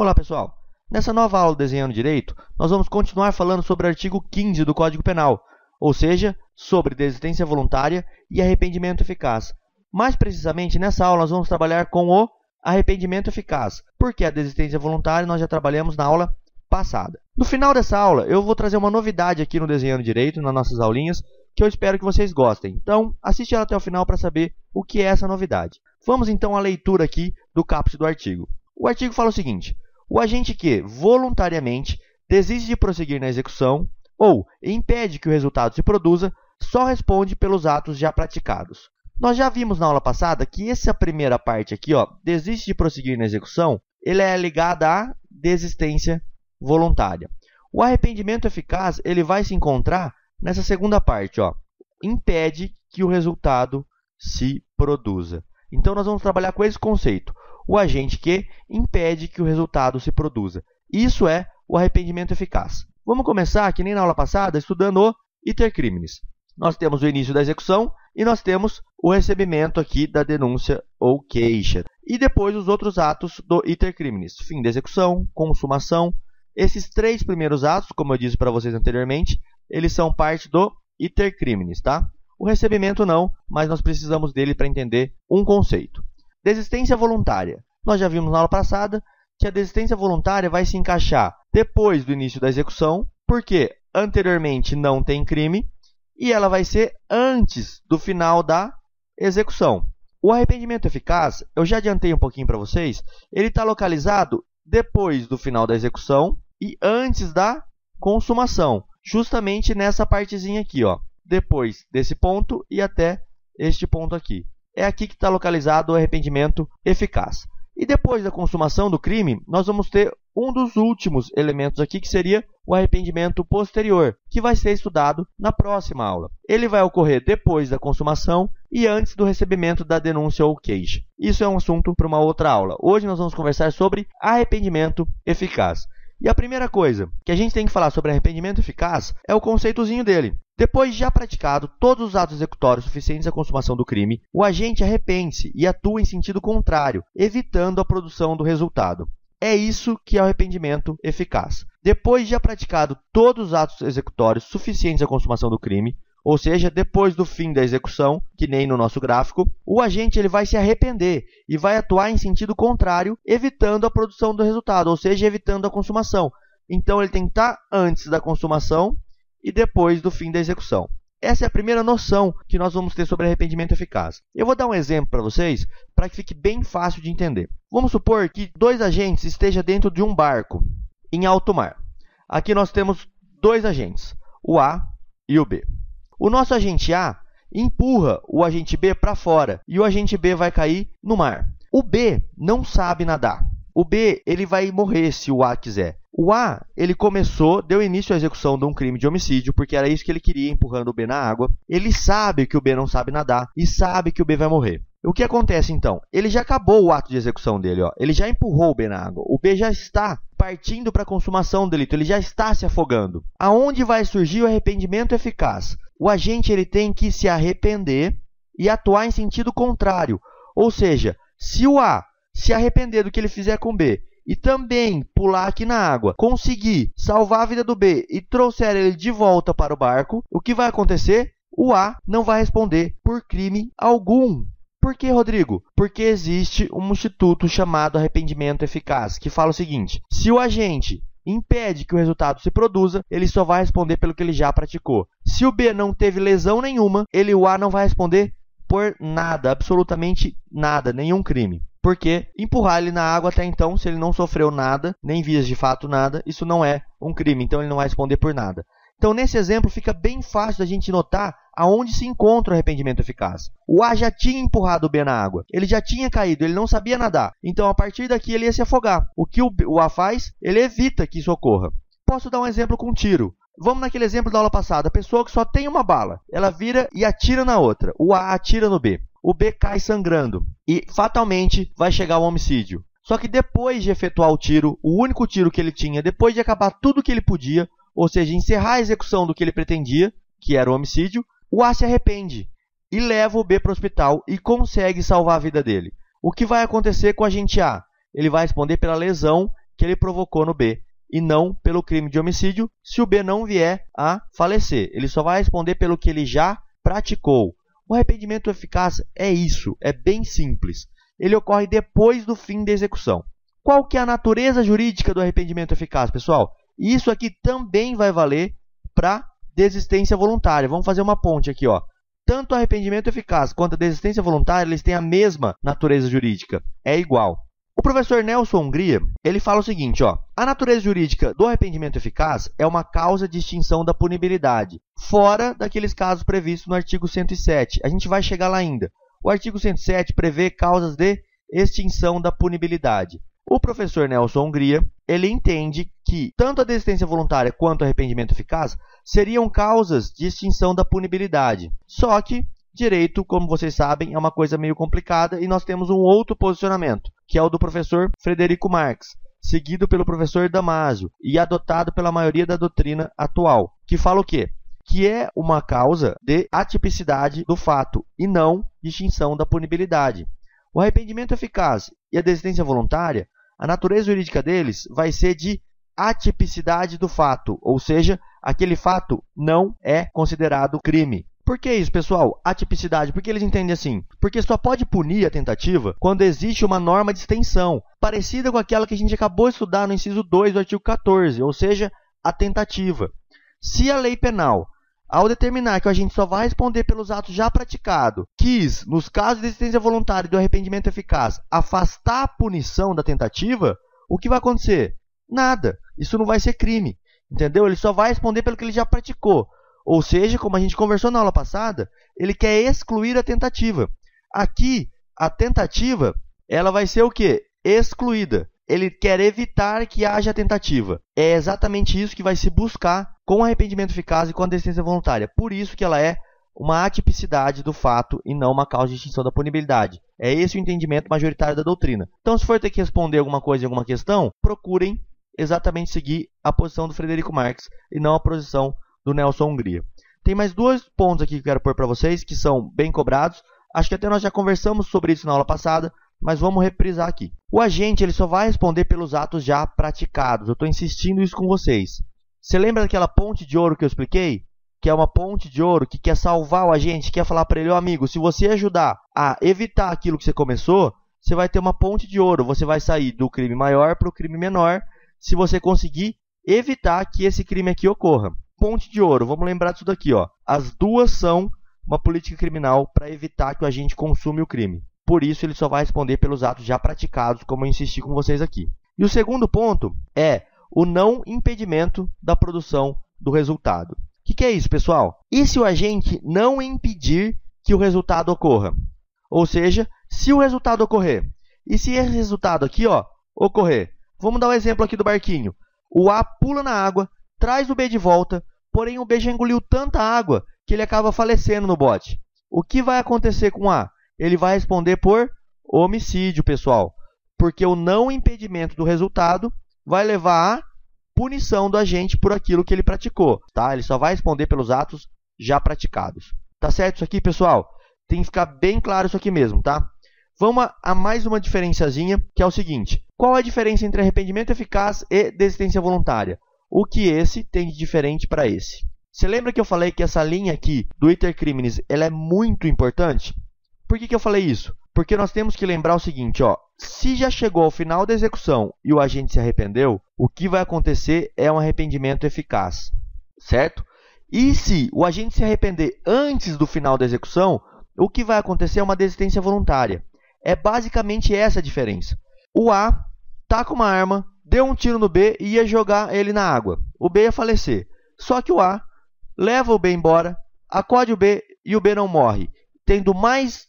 Olá pessoal! Nessa nova aula Desenhando Direito, nós vamos continuar falando sobre o artigo 15 do Código Penal, ou seja, sobre desistência voluntária e arrependimento eficaz. Mais precisamente, nessa aula nós vamos trabalhar com o arrependimento eficaz, porque a desistência voluntária nós já trabalhamos na aula passada. No final dessa aula, eu vou trazer uma novidade aqui no Desenhando Direito, nas nossas aulinhas, que eu espero que vocês gostem. Então, assiste ela até o final para saber o que é essa novidade. Vamos então à leitura aqui do caput do artigo. O artigo fala o seguinte: o agente que voluntariamente desiste de prosseguir na execução ou impede que o resultado se produza só responde pelos atos já praticados. Nós já vimos na aula passada que essa primeira parte aqui, ó, desiste de prosseguir na execução, ele é ligada à desistência voluntária. O arrependimento eficaz ele vai se encontrar nessa segunda parte, ó, impede que o resultado se produza. Então, nós vamos trabalhar com esse conceito. O agente que impede que o resultado se produza. Isso é o arrependimento eficaz. Vamos começar, que nem na aula passada, estudando o iter criminis. Nós temos o início da execução e nós temos o recebimento aqui da denúncia ou queixa. E depois os outros atos do iter criminis. Fim da execução, consumação. Esses três primeiros atos, como eu disse para vocês anteriormente, eles são parte do iter criminis, tá? O recebimento não, mas nós precisamos dele para entender um conceito. Desistência voluntária. Nós já vimos na aula passada que a desistência voluntária vai se encaixar depois do início da execução, porque anteriormente não tem crime, e ela vai ser antes do final da execução. O arrependimento eficaz, eu já adiantei um pouquinho para vocês, ele está localizado depois do final da execução e antes da consumação, justamente nessa partezinha aqui, ó depois desse ponto e até este ponto aqui. É aqui que está localizado o arrependimento eficaz. E depois da consumação do crime, nós vamos ter um dos últimos elementos aqui, que seria o arrependimento posterior, que vai ser estudado na próxima aula. Ele vai ocorrer depois da consumação e antes do recebimento da denúncia ou queixa. Isso é um assunto para uma outra aula. Hoje nós vamos conversar sobre arrependimento eficaz. E a primeira coisa que a gente tem que falar sobre arrependimento eficaz é o conceitozinho dele. Depois de já praticado todos os atos executórios suficientes à consumação do crime, o agente arrepende-se e atua em sentido contrário, evitando a produção do resultado. É isso que é o arrependimento eficaz. Depois de já praticado todos os atos executórios suficientes à consumação do crime, ou seja, depois do fim da execução, que nem no nosso gráfico, o agente ele vai se arrepender e vai atuar em sentido contrário, evitando a produção do resultado, ou seja, evitando a consumação. Então ele tem que estar antes da consumação e depois do fim da execução. Essa é a primeira noção que nós vamos ter sobre arrependimento eficaz. Eu vou dar um exemplo para vocês para que fique bem fácil de entender. Vamos supor que dois agentes estejam dentro de um barco em alto mar. Aqui nós temos dois agentes, o A e o B. O nosso agente A empurra o agente B para fora e o agente B vai cair no mar. O B não sabe nadar. O B ele vai morrer se o A quiser. O A, ele começou, deu início à execução de um crime de homicídio, porque era isso que ele queria, empurrando o B na água. Ele sabe que o B não sabe nadar e sabe que o B vai morrer. O que acontece então? Ele já acabou o ato de execução dele, ó. ele já empurrou o B na água. O B já está partindo para a consumação do delito, ele já está se afogando. Aonde vai surgir o arrependimento eficaz? O agente ele tem que se arrepender e atuar em sentido contrário. Ou seja, se o A se arrepender do que ele fizer com B e também pular aqui na água, conseguir salvar a vida do B e trouxer ele de volta para o barco, o que vai acontecer? O A não vai responder por crime algum. Por que, Rodrigo? Porque existe um instituto chamado arrependimento eficaz, que fala o seguinte: se o agente impede que o resultado se produza, ele só vai responder pelo que ele já praticou. Se o B não teve lesão nenhuma, ele o A não vai responder por nada, absolutamente nada, nenhum crime. Porque empurrar ele na água até então, se ele não sofreu nada, nem vias de fato nada, isso não é um crime, então ele não vai responder por nada. Então, nesse exemplo, fica bem fácil da gente notar aonde se encontra o arrependimento eficaz. O A já tinha empurrado o B na água, ele já tinha caído, ele não sabia nadar. Então, a partir daqui, ele ia se afogar. O que o A faz? Ele evita que isso ocorra. Posso dar um exemplo com um tiro. Vamos naquele exemplo da aula passada. A pessoa que só tem uma bala, ela vira e atira na outra. O A atira no B o B cai sangrando e fatalmente vai chegar ao homicídio. Só que depois de efetuar o tiro, o único tiro que ele tinha, depois de acabar tudo que ele podia, ou seja, encerrar a execução do que ele pretendia, que era o homicídio, o A se arrepende e leva o B para o hospital e consegue salvar a vida dele. O que vai acontecer com o agente A? Ele vai responder pela lesão que ele provocou no B e não pelo crime de homicídio, se o B não vier a falecer. Ele só vai responder pelo que ele já praticou. O arrependimento eficaz é isso, é bem simples. Ele ocorre depois do fim da execução. Qual que é a natureza jurídica do arrependimento eficaz, pessoal? Isso aqui também vai valer para desistência voluntária. Vamos fazer uma ponte aqui, ó. Tanto o arrependimento eficaz quanto a desistência voluntária, eles têm a mesma natureza jurídica. É igual. O professor Nelson Hungria, ele fala o seguinte, ó: A natureza jurídica do arrependimento eficaz é uma causa de extinção da punibilidade, fora daqueles casos previstos no artigo 107. A gente vai chegar lá ainda. O artigo 107 prevê causas de extinção da punibilidade. O professor Nelson Hungria, ele entende que tanto a desistência voluntária quanto o arrependimento eficaz seriam causas de extinção da punibilidade. Só que direito, como vocês sabem, é uma coisa meio complicada e nós temos um outro posicionamento, que é o do professor Frederico Marx, seguido pelo professor Damasio e adotado pela maioria da doutrina atual, que fala o quê? Que é uma causa de atipicidade do fato e não de extinção da punibilidade. O arrependimento eficaz e a desistência voluntária, a natureza jurídica deles vai ser de atipicidade do fato, ou seja, aquele fato não é considerado crime. Por que isso, pessoal? Atipicidade. Porque eles entendem assim? Porque só pode punir a tentativa quando existe uma norma de extensão, parecida com aquela que a gente acabou de estudar no inciso 2 do artigo 14, ou seja, a tentativa. Se a lei penal, ao determinar que o agente só vai responder pelos atos já praticados, quis, nos casos de existência voluntária e do arrependimento eficaz, afastar a punição da tentativa, o que vai acontecer? Nada. Isso não vai ser crime. Entendeu? Ele só vai responder pelo que ele já praticou. Ou seja, como a gente conversou na aula passada, ele quer excluir a tentativa. Aqui, a tentativa, ela vai ser o quê? Excluída. Ele quer evitar que haja tentativa. É exatamente isso que vai se buscar com arrependimento eficaz e com a desistência voluntária. Por isso que ela é uma atipicidade do fato e não uma causa de extinção da punibilidade. É esse o entendimento majoritário da doutrina. Então, se for ter que responder alguma coisa em alguma questão, procurem exatamente seguir a posição do Frederico Marx e não a posição do Nelson Hungria. Tem mais dois pontos aqui que eu quero pôr para vocês, que são bem cobrados. Acho que até nós já conversamos sobre isso na aula passada, mas vamos reprisar aqui. O agente ele só vai responder pelos atos já praticados. Eu estou insistindo isso com vocês. Você lembra daquela ponte de ouro que eu expliquei? Que é uma ponte de ouro que quer salvar o agente, quer falar para ele, oh, amigo, se você ajudar a evitar aquilo que você começou, você vai ter uma ponte de ouro. Você vai sair do crime maior para o crime menor, se você conseguir evitar que esse crime aqui ocorra ponte de ouro. Vamos lembrar disso daqui, ó. As duas são uma política criminal para evitar que o agente consuma o crime. Por isso, ele só vai responder pelos atos já praticados, como eu insisti com vocês aqui. E o segundo ponto é o não impedimento da produção do resultado. O que, que é isso, pessoal? E se o agente não impedir que o resultado ocorra? Ou seja, se o resultado ocorrer, e se esse resultado aqui ó, ocorrer? Vamos dar um exemplo aqui do barquinho. O A pula na água, traz o B de volta, porém o B já engoliu tanta água que ele acaba falecendo no bote. O que vai acontecer com A? Ele vai responder por homicídio, pessoal, porque o não impedimento do resultado vai levar à punição do agente por aquilo que ele praticou, tá? Ele só vai responder pelos atos já praticados. Tá certo isso aqui, pessoal? Tem que ficar bem claro isso aqui mesmo, tá? Vamos a mais uma diferenciazinha, que é o seguinte. Qual a diferença entre arrependimento eficaz e desistência voluntária? O que esse tem de diferente para esse. Você lembra que eu falei que essa linha aqui do iter criminis ela é muito importante? Por que, que eu falei isso? Porque nós temos que lembrar o seguinte, ó, se já chegou ao final da execução e o agente se arrependeu, o que vai acontecer é um arrependimento eficaz, certo? E se o agente se arrepender antes do final da execução, o que vai acontecer é uma desistência voluntária. É basicamente essa a diferença. O A tá com uma arma, deu um tiro no B e ia jogar ele na água. O B ia falecer. Só que o A leva o B embora, acode o B e o B não morre, tendo mais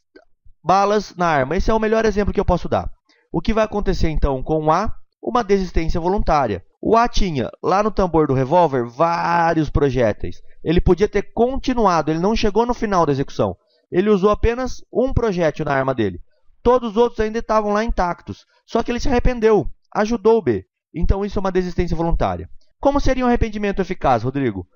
balas na arma. Esse é o melhor exemplo que eu posso dar. O que vai acontecer então com o A? Uma desistência voluntária. O A tinha lá no tambor do revólver vários projéteis. Ele podia ter continuado, ele não chegou no final da execução. Ele usou apenas um projétil na arma dele. Todos os outros ainda estavam lá intactos. Só que ele se arrependeu, ajudou o B. Então isso é uma desistência voluntária. Como seria um arrependimento eficaz, Rodrigo?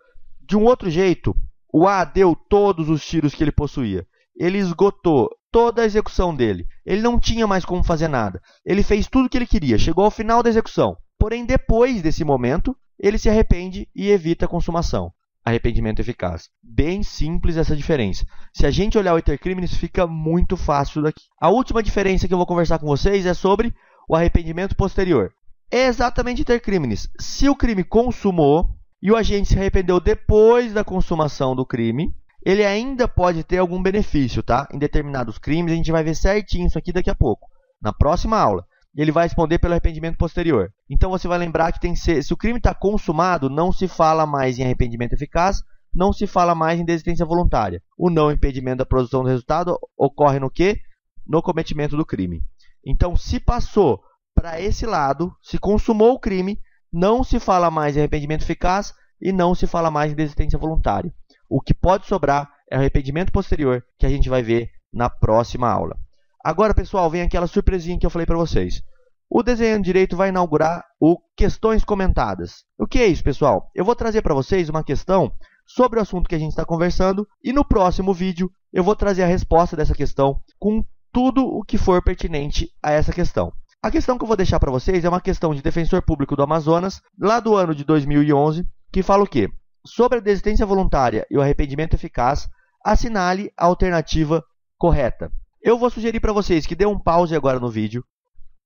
De um outro jeito, o A deu todos os tiros que ele possuía. Ele esgotou toda a execução dele. Ele não tinha mais como fazer nada. Ele fez tudo o que ele queria. Chegou ao final da execução. Porém, depois desse momento, ele se arrepende e evita a consumação. Arrependimento eficaz. Bem simples essa diferença. Se a gente olhar o iter criminis, fica muito fácil daqui. A última diferença que eu vou conversar com vocês é sobre o arrependimento posterior. É exatamente iter criminis. Se o crime consumou e o agente se arrependeu depois da consumação do crime, ele ainda pode ter algum benefício, tá? Em determinados crimes, a gente vai ver certinho isso aqui daqui a pouco, na próxima aula. Ele vai responder pelo arrependimento posterior. Então você vai lembrar que tem que ser, se o crime está consumado, não se fala mais em arrependimento eficaz, não se fala mais em desistência voluntária. O não impedimento da produção do resultado ocorre no que? No cometimento do crime. Então, se passou para esse lado, se consumou o crime, não se fala mais em arrependimento eficaz e não se fala mais em desistência voluntária. O que pode sobrar é o arrependimento posterior, que a gente vai ver na próxima aula. Agora, pessoal, vem aquela surpresinha que eu falei para vocês. O Desenhando Direito vai inaugurar o Questões Comentadas. O que é isso, pessoal? Eu vou trazer para vocês uma questão sobre o assunto que a gente está conversando e no próximo vídeo eu vou trazer a resposta dessa questão com tudo o que for pertinente a essa questão. A questão que eu vou deixar para vocês é uma questão de defensor público do Amazonas, lá do ano de 2011, que fala o quê? Sobre a desistência voluntária e o arrependimento eficaz, assinale a alternativa correta. Eu vou sugerir para vocês que dê um pause agora no vídeo,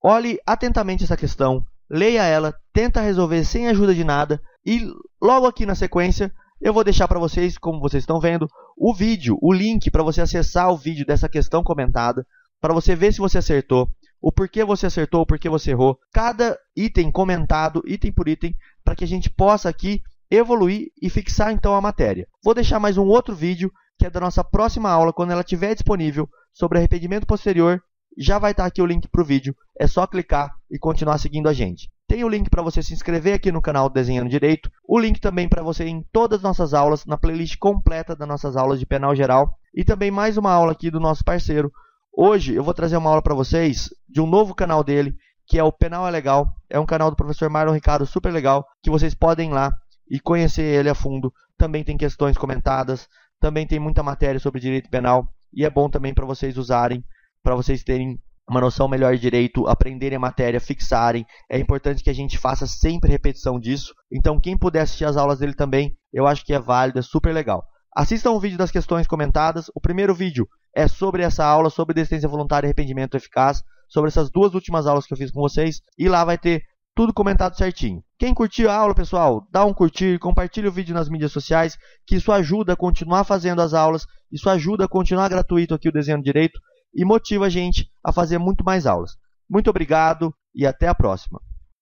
olhe atentamente essa questão, leia ela, tenta resolver sem ajuda de nada e logo aqui na sequência eu vou deixar para vocês, como vocês estão vendo, o vídeo, o link para você acessar o vídeo dessa questão comentada, para você ver se você acertou, o porquê você acertou, o porquê você errou, cada item comentado, item por item, para que a gente possa aqui evoluir e fixar então a matéria. Vou deixar mais um outro vídeo, que é da nossa próxima aula, quando ela estiver disponível, sobre arrependimento posterior. Já vai estar aqui o link para o vídeo, é só clicar e continuar seguindo a gente. Tem o link para você se inscrever aqui no canal Desenhando Direito, o link também para você ir em todas as nossas aulas, na playlist completa das nossas aulas de penal geral, e também mais uma aula aqui do nosso parceiro. Hoje eu vou trazer uma aula para vocês de um novo canal dele, que é o Penal é Legal. É um canal do professor Marlon Ricardo super legal, que vocês podem ir lá e conhecer ele a fundo. Também tem questões comentadas, também tem muita matéria sobre direito penal e é bom também para vocês usarem, para vocês terem uma noção melhor de direito, aprenderem a matéria, fixarem. É importante que a gente faça sempre repetição disso. Então, quem puder assistir as aulas dele também, eu acho que é válido, é super legal. Assistam o vídeo das questões comentadas. O primeiro vídeo é sobre essa aula, sobre desistência voluntária e arrependimento eficaz, sobre essas duas últimas aulas que eu fiz com vocês. E lá vai ter tudo comentado certinho. Quem curtiu a aula, pessoal, dá um curtir, compartilhe o vídeo nas mídias sociais, que isso ajuda a continuar fazendo as aulas, isso ajuda a continuar gratuito aqui o Desenho Direito e motiva a gente a fazer muito mais aulas. Muito obrigado e até a próxima.